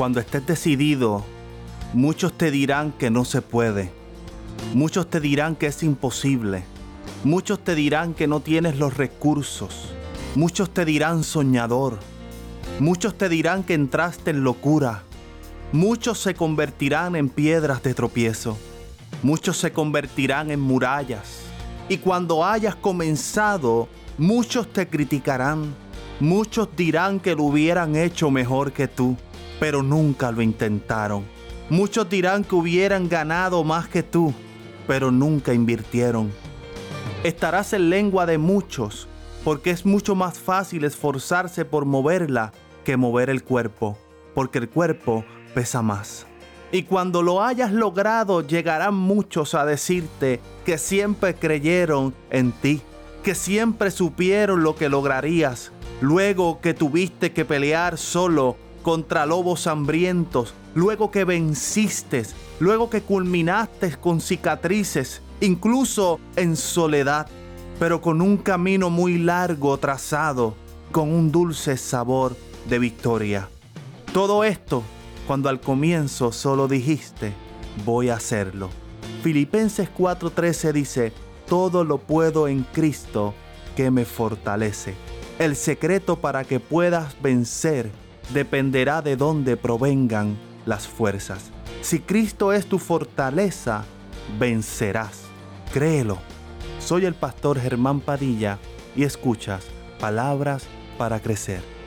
Cuando estés decidido, muchos te dirán que no se puede. Muchos te dirán que es imposible. Muchos te dirán que no tienes los recursos. Muchos te dirán soñador. Muchos te dirán que entraste en locura. Muchos se convertirán en piedras de tropiezo. Muchos se convertirán en murallas. Y cuando hayas comenzado, muchos te criticarán. Muchos dirán que lo hubieran hecho mejor que tú, pero nunca lo intentaron. Muchos dirán que hubieran ganado más que tú, pero nunca invirtieron. Estarás en lengua de muchos, porque es mucho más fácil esforzarse por moverla que mover el cuerpo, porque el cuerpo pesa más. Y cuando lo hayas logrado, llegarán muchos a decirte que siempre creyeron en ti, que siempre supieron lo que lograrías, luego que tuviste que pelear solo contra lobos hambrientos, luego que venciste, luego que culminaste con cicatrices, incluso en soledad, pero con un camino muy largo trazado, con un dulce sabor de victoria. Todo esto cuando al comienzo solo dijiste, voy a hacerlo. Filipenses 4:13 dice, todo lo puedo en Cristo que me fortalece. El secreto para que puedas vencer dependerá de dónde provengan las fuerzas. Si Cristo es tu fortaleza, vencerás. Créelo. Soy el pastor Germán Padilla y escuchas palabras para crecer.